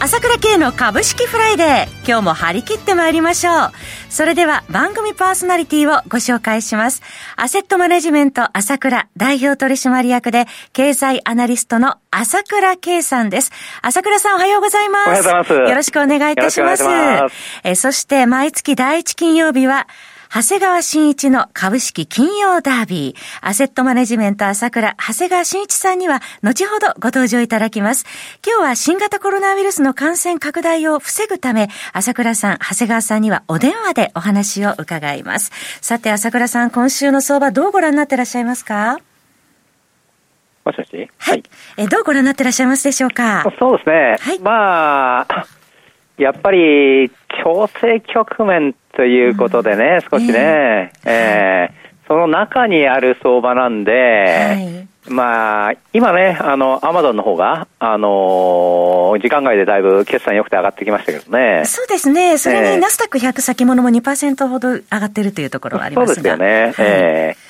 朝倉慶の株式フライデー今日も張り切ってまいりましょう。それでは番組パーソナリティをご紹介します。アセットマネジメント朝倉代表取締役で経済アナリストの朝倉慶さんです。朝倉さんおはようございます。おはようございます。よろしくお願いいたします。えそして毎月第一金曜日は長谷川新一の株式金曜ダービー、アセットマネジメント朝倉、長谷川新一さんには後ほどご登場いただきます。今日は新型コロナウイルスの感染拡大を防ぐため、朝倉さん、長谷川さんにはお電話でお話を伺います。さて、朝倉さん、今週の相場どうご覧になってらっしゃいますか？もしもし？はい。え、どうご覧になってらっしゃいますでしょうか？そうですね。はい。まあ、やっぱり調整局面ということでね、少しね、えー、えー、その中にある相場なんで、はい。まあ、今ね、あの、アマゾンの方が、あのー、時間外でだいぶ決算良くて上がってきましたけどね。そうですね。それにナスダック100先物も2%ほど上がってるというところはありますが。そうですよね。はい、えー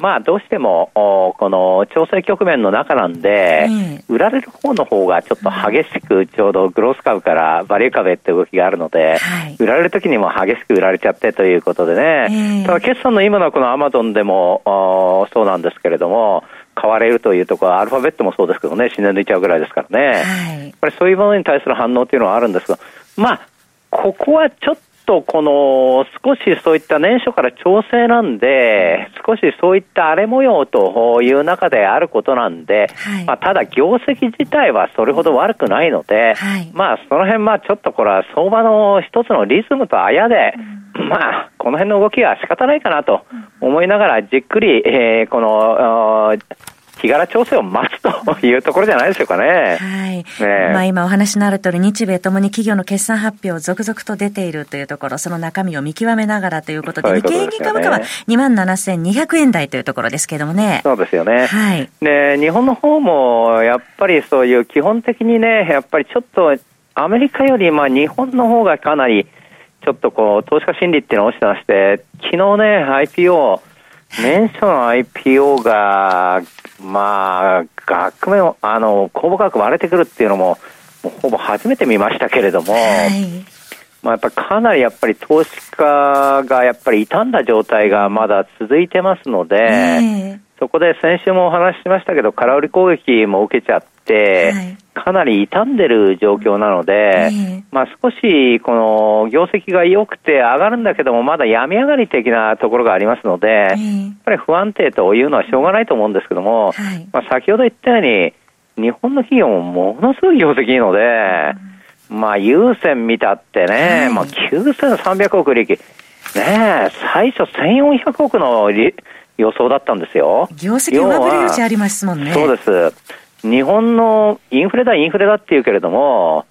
まあ、どうしても、この調整局面の中なんで、売られる方の方がちょっと激しく、ちょうどグロース株からバリュー株って動きがあるので、売られる時にも激しく売られちゃってということでね、ただ決算の今のこのアマゾンでもそうなんですけれども、買われるというところは、アルファベットもそうですけどね、死んで抜いちゃうぐらいですからね、やっぱりそういうものに対する反応っていうのはあるんですが、まあ、ここはちょっとこの少しそういった年初から調整なんで、少しそういった荒れ模様という中であることなんで、はい、まあ、ただ業績自体はそれほど悪くないので、はい、まあその辺まあちょっとこれは相場の一つのリズムとあやで、うん、まあこの辺の動きは仕方ないかなと思いながらじっくり、えー、この日柄調整を待つというところじゃないでしょうかね。はい。ね、まあ今お話のある通り、日米ともに企業の決算発表続々と出ているというところ、その中身を見極めながらということで、日経平均株価は2万7200円台というところですけれどもね。そうですよね。はい。で、日本の方も、やっぱりそういう基本的にね、やっぱりちょっと、アメリカより、まあ日本の方がかなり、ちょっとこう、投資家心理っていうのが落ちてまして、昨日ね、IPO、年初の IPO が、まあ、額面、あの、公募価格割れてくるっていうのも、もうほぼ初めて見ましたけれども、はい、まあやっぱりかなりやっぱり投資家がやっぱり傷んだ状態がまだ続いてますので、えー、そこで先週もお話ししましたけど、空売り攻撃も受けちゃって、はい、かなり傷んでる状況なので、えー、まあ少しこの業績が良くて上がるんだけども、まだ病み上がり的なところがありますので、えー、やっぱり不安定というのはしょうがないと思うんですけども、はい、まあ先ほど言ったように、日本の企業もものすごい業績いいので、うん、まあ優先見たってね、はい、まあ9300億利益、ね最初1400億の利予想だったんですよ。業績上振れ余地ありますもんね。そうです。日本のインフレだ、インフレだっていうけれども、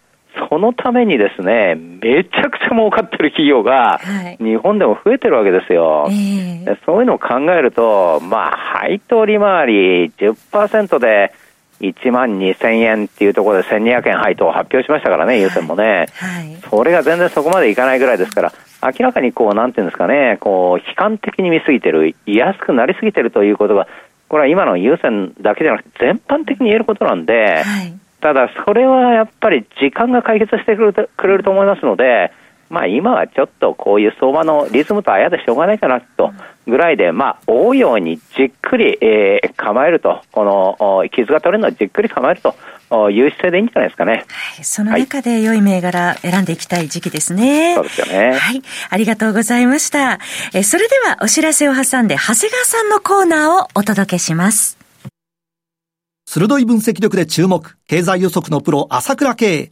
そのためにですね、めちゃくちゃ儲かってる企業が、日本でも増えてるわけですよ。はいえー、そういうのを考えると、まあ、配当利回り10%で1万2000円っていうところで1200円配当を発表しましたからね、優先もね、はい。それが全然そこまでいかないぐらいですから、明らかにこう、なんていうんですかね、こう、悲観的に見すぎてる、安くなりすぎてるということが、これは今の優先だけじゃなくて全般的に言えることなんで、はい、ただそれはやっぱり時間が解決してくれるくれると思いますので、まあ今はちょっとこういう相場のリズムとあやでしょうがないかなとぐらいで、まあ追うようにじっくり、えー、構えると、この傷が取れるのはじっくり構えるという姿勢でいいんじゃないですかね。はい、その中で良い銘柄選んでいきたい時期ですね。そうですよね。はい。ありがとうございました。えそれではお知らせを挟んで、長谷川さんのコーナーをお届けします。鋭い分析力で注目、経済予測のプロ、朝倉慶。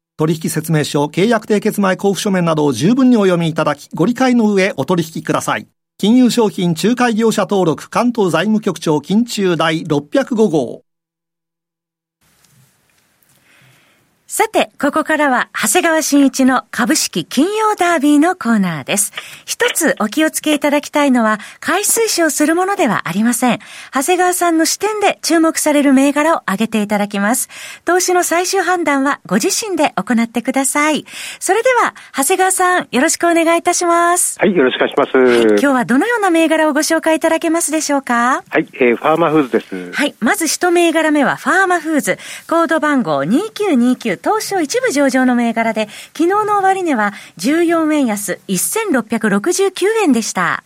取引説明書、契約締結前交付書面などを十分にお読みいただき、ご理解の上お取引ください。金融商品仲介業者登録関東財務局長金中第605号。さて、ここからは、長谷川新一の株式金曜ダービーのコーナーです。一つお気をつけいただきたいのは、買い推奨するものではありません。長谷川さんの視点で注目される銘柄を挙げていただきます。投資の最終判断はご自身で行ってください。それでは、長谷川さん、よろしくお願いいたします。はい、よろしくお願いします。はい、今日はどのような銘柄をご紹介いただけますでしょうか？はい、えー、ファーマフーズです。はい、まず一銘柄目はファーマフーズ。コード番号2929東証一部上場の銘柄で、昨日の終値は14円安1669円でした。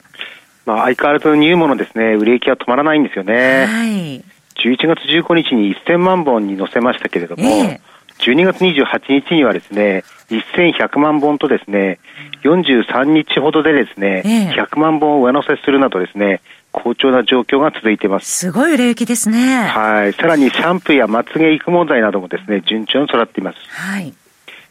まあ、相変わらずニューモのですね、売れ行きは止まらないんですよね。はい。11月15日に1000万本に乗せましたけれども、えー、12月28日にはですね、1100万本とですね、43日ほどでですね、えー、100万本を上乗せするなどですね、好調な状況が続いています。すごい売れ行きですね。はい。さらにシャンプーやまつげ育毛剤などもですね、順調に育っています。はい。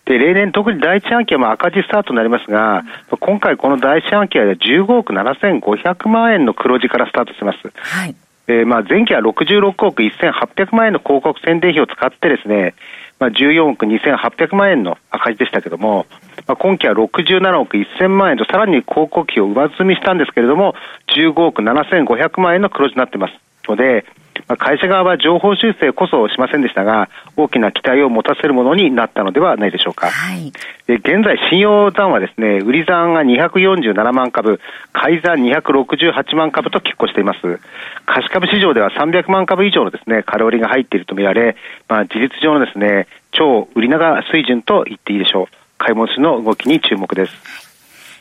で、例年特に第一半期はまあ赤字スタートになりますが、うん、今回この第一半期は15億7500万円の黒字からスタートします。はい。えー、まあ前期は66億1800万円の広告宣伝費を使ってですね、まあ、14億2800万円の赤字でしたけども、まあ、今期は67億1000万円とさらに広告費を上積みしたんですけれども、15億7500万円の黒字になってますので、まあ、会社側は情報修正こそしませんでしたが、大きな期待を持たせるものになったのではないでしょうか。はい、で現在、信用残はですね、売り残が247万株、買い残268万株と拮抗しています。貸株市場では300万株以上のですね、カロリーが入っているとみられ、まあ、事実上のですね、超売り長水準と言っていいでしょう。買い戻しの動きに注目です。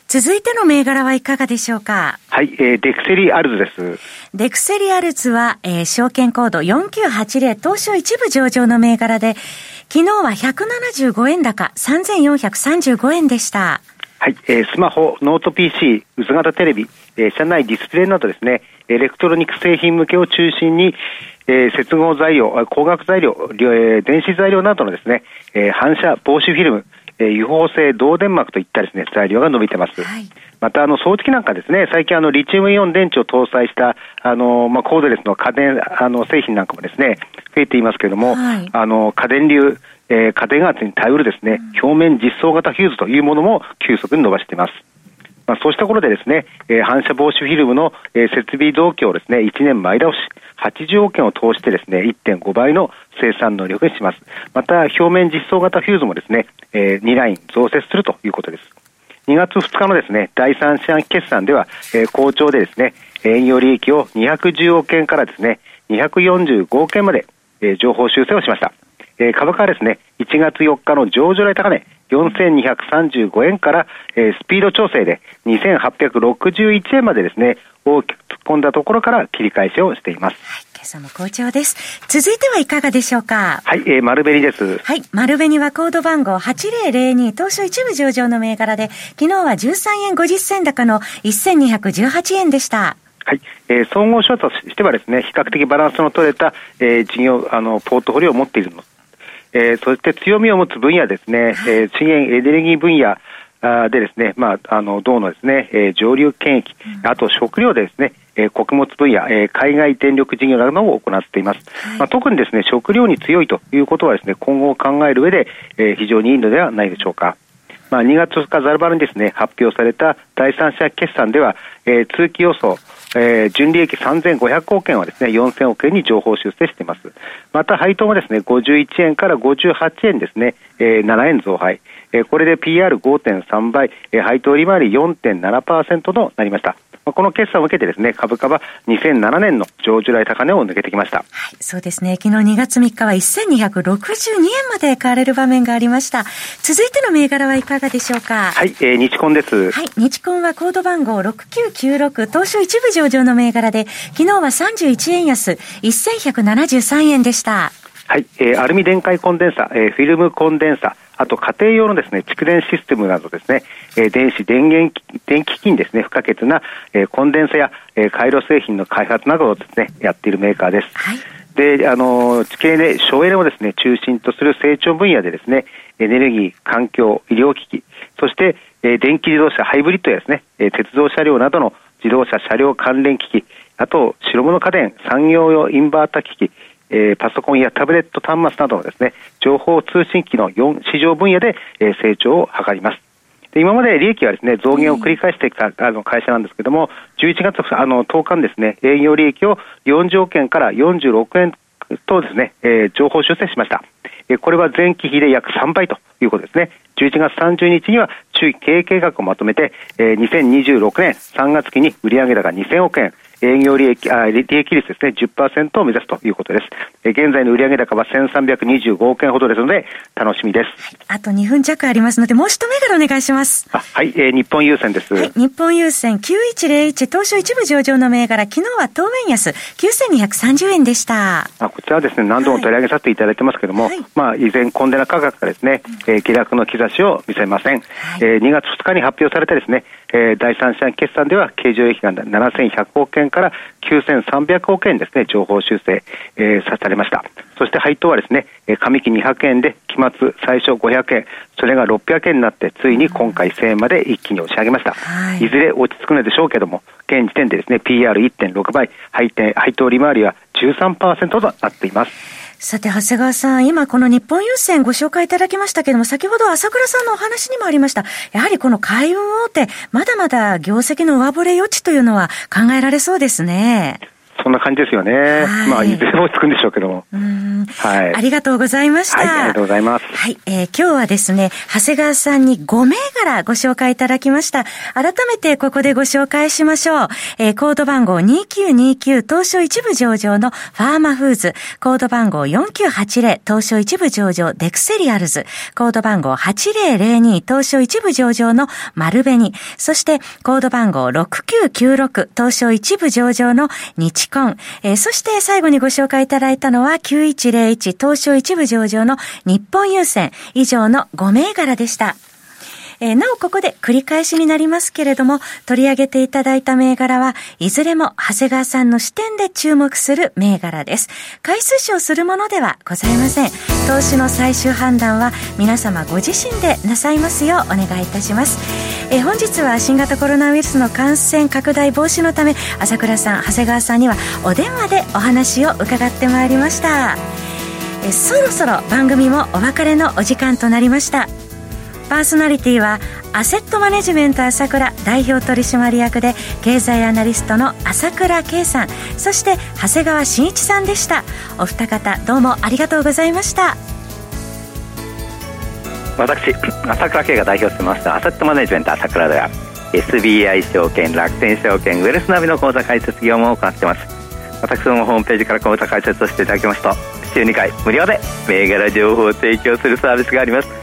続いての銘柄はいかがでしょうか？はい、えー、デクセリアルズです。デクセリアルズは、えー、証券コード4980東証一部上場の銘柄で、昨日は175円高3435円でした。はい、えー、スマホ、ノート PC、薄型テレビ、えー、車内ディスプレイなどですね、エレクトロニック製品向けを中心に、えー、接合材料、光学材料、えー、電子材料などのですね、えー、反射防止フィルム、えー、油放性導電膜といったですね、材料が伸びてます。はい、また、あの、掃除機なんかですね、最近あの、リチウムイオン電池を搭載した、あの、まあ、コードレスの家電、あの、製品なんかもですね、増えていますけれども、はい、あの、家電流、えー、家電圧に頼るですね、うん、表面実装型フューズというものも急速に伸ばしています。まあ、そうしたところでですね、えー、反射防止フィルムの、えー、設備増強をですね、1年前倒し、80億円を投してですね、1.5倍の生産能力にします。また、表面実装型フューズもですね、えー、2ライン増設するということです。2月2日のですね、第3四半期決算では、えー、好調でですね、営業利益を210億円からですね、245億円まで、えー、情報修正をしました。えー、株価はですね、1月4日の上場来高値、4235円から、えー、スピード調整で2861円までですね、大きく突っ込んだところから切り返しをしています。はい今朝も好調です。続いてはいかがでしょうか？はい、えー、丸紅です。はい、丸紅はコード番号8002東証一部上場の銘柄で、昨日は13円50銭高の1218円でした。はい、えー、総合商としてはですね、比較的バランスの取れた、えー、事業、あの、ポートフォリオを持っているの。えー、そして強みを持つ分野ですね、えー、資源エネルギー分野、でですね、まあ、あの、銅のですね、えー、上流検疫、あと食料でですね、えー、穀物分野、えー、海外電力事業などを行っています。はい、まあ、特にですね、食料に強いということはですね、今後を考える上で、えー、非常にいいのではないでしょうか。まあ、2月2日ザルバルにですね、発表された第三者決算では、えー、通期予想、えー、純利益3500億円はですね、4000億円に上方修正しています。また配当もですね、51円から58円ですね、えー、7円増配。えー、これで PR5.3 倍、えー、配当利回り4.7%となりました。この決算を受けてですね、株価は2007年の上場来高値を抜けてきました。はい、そうですね。昨日2月3日は1262円まで買われる場面がありました。続いての銘柄はいかがでしょうか？はい、えー、日コンです。はい、日コンはコード番号6996東証一部上場の銘柄で、昨日は31円安、1173円でした。はい、えー、アルミ電解コンデンサ、えー、フィルムコンデンサ、あと家庭用のですね、蓄電システムなどですね、えー、電子電源、電気機にですね、不可欠な、えー、コンデンサや、えー、回路製品の開発などをですね、やっているメーカーです。はいで、あの、地形で省エネをですね、中心とする成長分野でですね、エネルギー、環境、医療機器、そして、えー、電気自動車、ハイブリッドやですね、えー、鉄道車両などの自動車、車両関連機器、あと、白物家電、産業用インバータ機器、えー、パソコンやタブレット端末などのですね、情報通信機の4市場分野で、えー、成長を図ります。で今まで利益はですね増減を繰り返してきた、あの会社なんですけれども、11月あの10日にですね営業利益を40億円から46億円とですね、えー、情報修正しました。えー、これは前期比で約3倍ということですね。11月30日には中期経営計画をまとめて、えー、2026年3月期に売上高2000億円、営業利益、あ利益率ですね、10%を目指すということです。え現在の売上高は1325億円ほどですので、楽しみです。あと2分弱ありますので、もう一銘柄お願いします。あはい、えー、日本郵船です。はい、日本郵船9101東証一部上場の銘柄、昨日は当面安9230円でした。あこちらはですね、何度も取り上げさせていただいてますけれども、はい、まあ、依然コンテナ価格がですね、えー、下落の兆しを見せません。はい、えー、2月2日に発表されたですね、えー、第三者決算では経常益が7100億円から9300億円ですね、情報修正、えー、されました。そして配当はですね、上期200円で期末最初500円、それが600円になって、ついに今回1000円まで一気に押し上げました。はい、いずれ落ち着くのでしょうけども、現時点でですね、PR1.6 倍、配配当利回りは13%となっています。さて、長谷川さん、今この日本郵船ご紹介いただきましたけれども、先ほど朝倉さんのお話にもありました。やはりこの海運大手、まだまだ業績の上振れ余地というのは考えられそうですね。そんな感じですよね。はい、まあ、いずれもつくんでしょうけども。はい。ありがとうございました。はい、ありがとうございます。はい。えー、今日はですね、長谷川さんに5銘柄ご紹介いただきました。改めてここでご紹介しましょう。えー、コード番号2929東証一部上場のファーマフーズ。コード番号4980東証一部上場デクセリアルズ。コード番号8002東証一部上場の丸紅。そして、コード番号6996東証一部上場の日コン。えー、そして最後にご紹介いただいたのは9101東証一部上場の日本郵船以上の5銘柄でした。えー、なおここで繰り返しになりますけれども、取り上げていただいた銘柄はいずれも長谷川さんの視点で注目する銘柄です。回数賞するものではございません。投資の最終判断は皆様ご自身でなさいますようお願いいたします。えー、本日は新型コロナウイルスの感染拡大防止のため、朝倉さん、長谷川さんにはお電話でお話を伺ってまいりました。えそろそろ番組もお別れのお時間となりましたパーソナリティはアセットマネジメント朝倉代表取締役で経済アナリストの朝倉圭さん。そして長谷川慎一さんでした。お二方どうもありがとうございました。私朝倉圭が代表してますアセットマネジメント朝倉では SBI 証券楽天証券ウェルスナビの口座開設業務を行っています。私のホームページから口座開設をしていただきますと週2回無料で銘柄情報を提供するサービスがあります。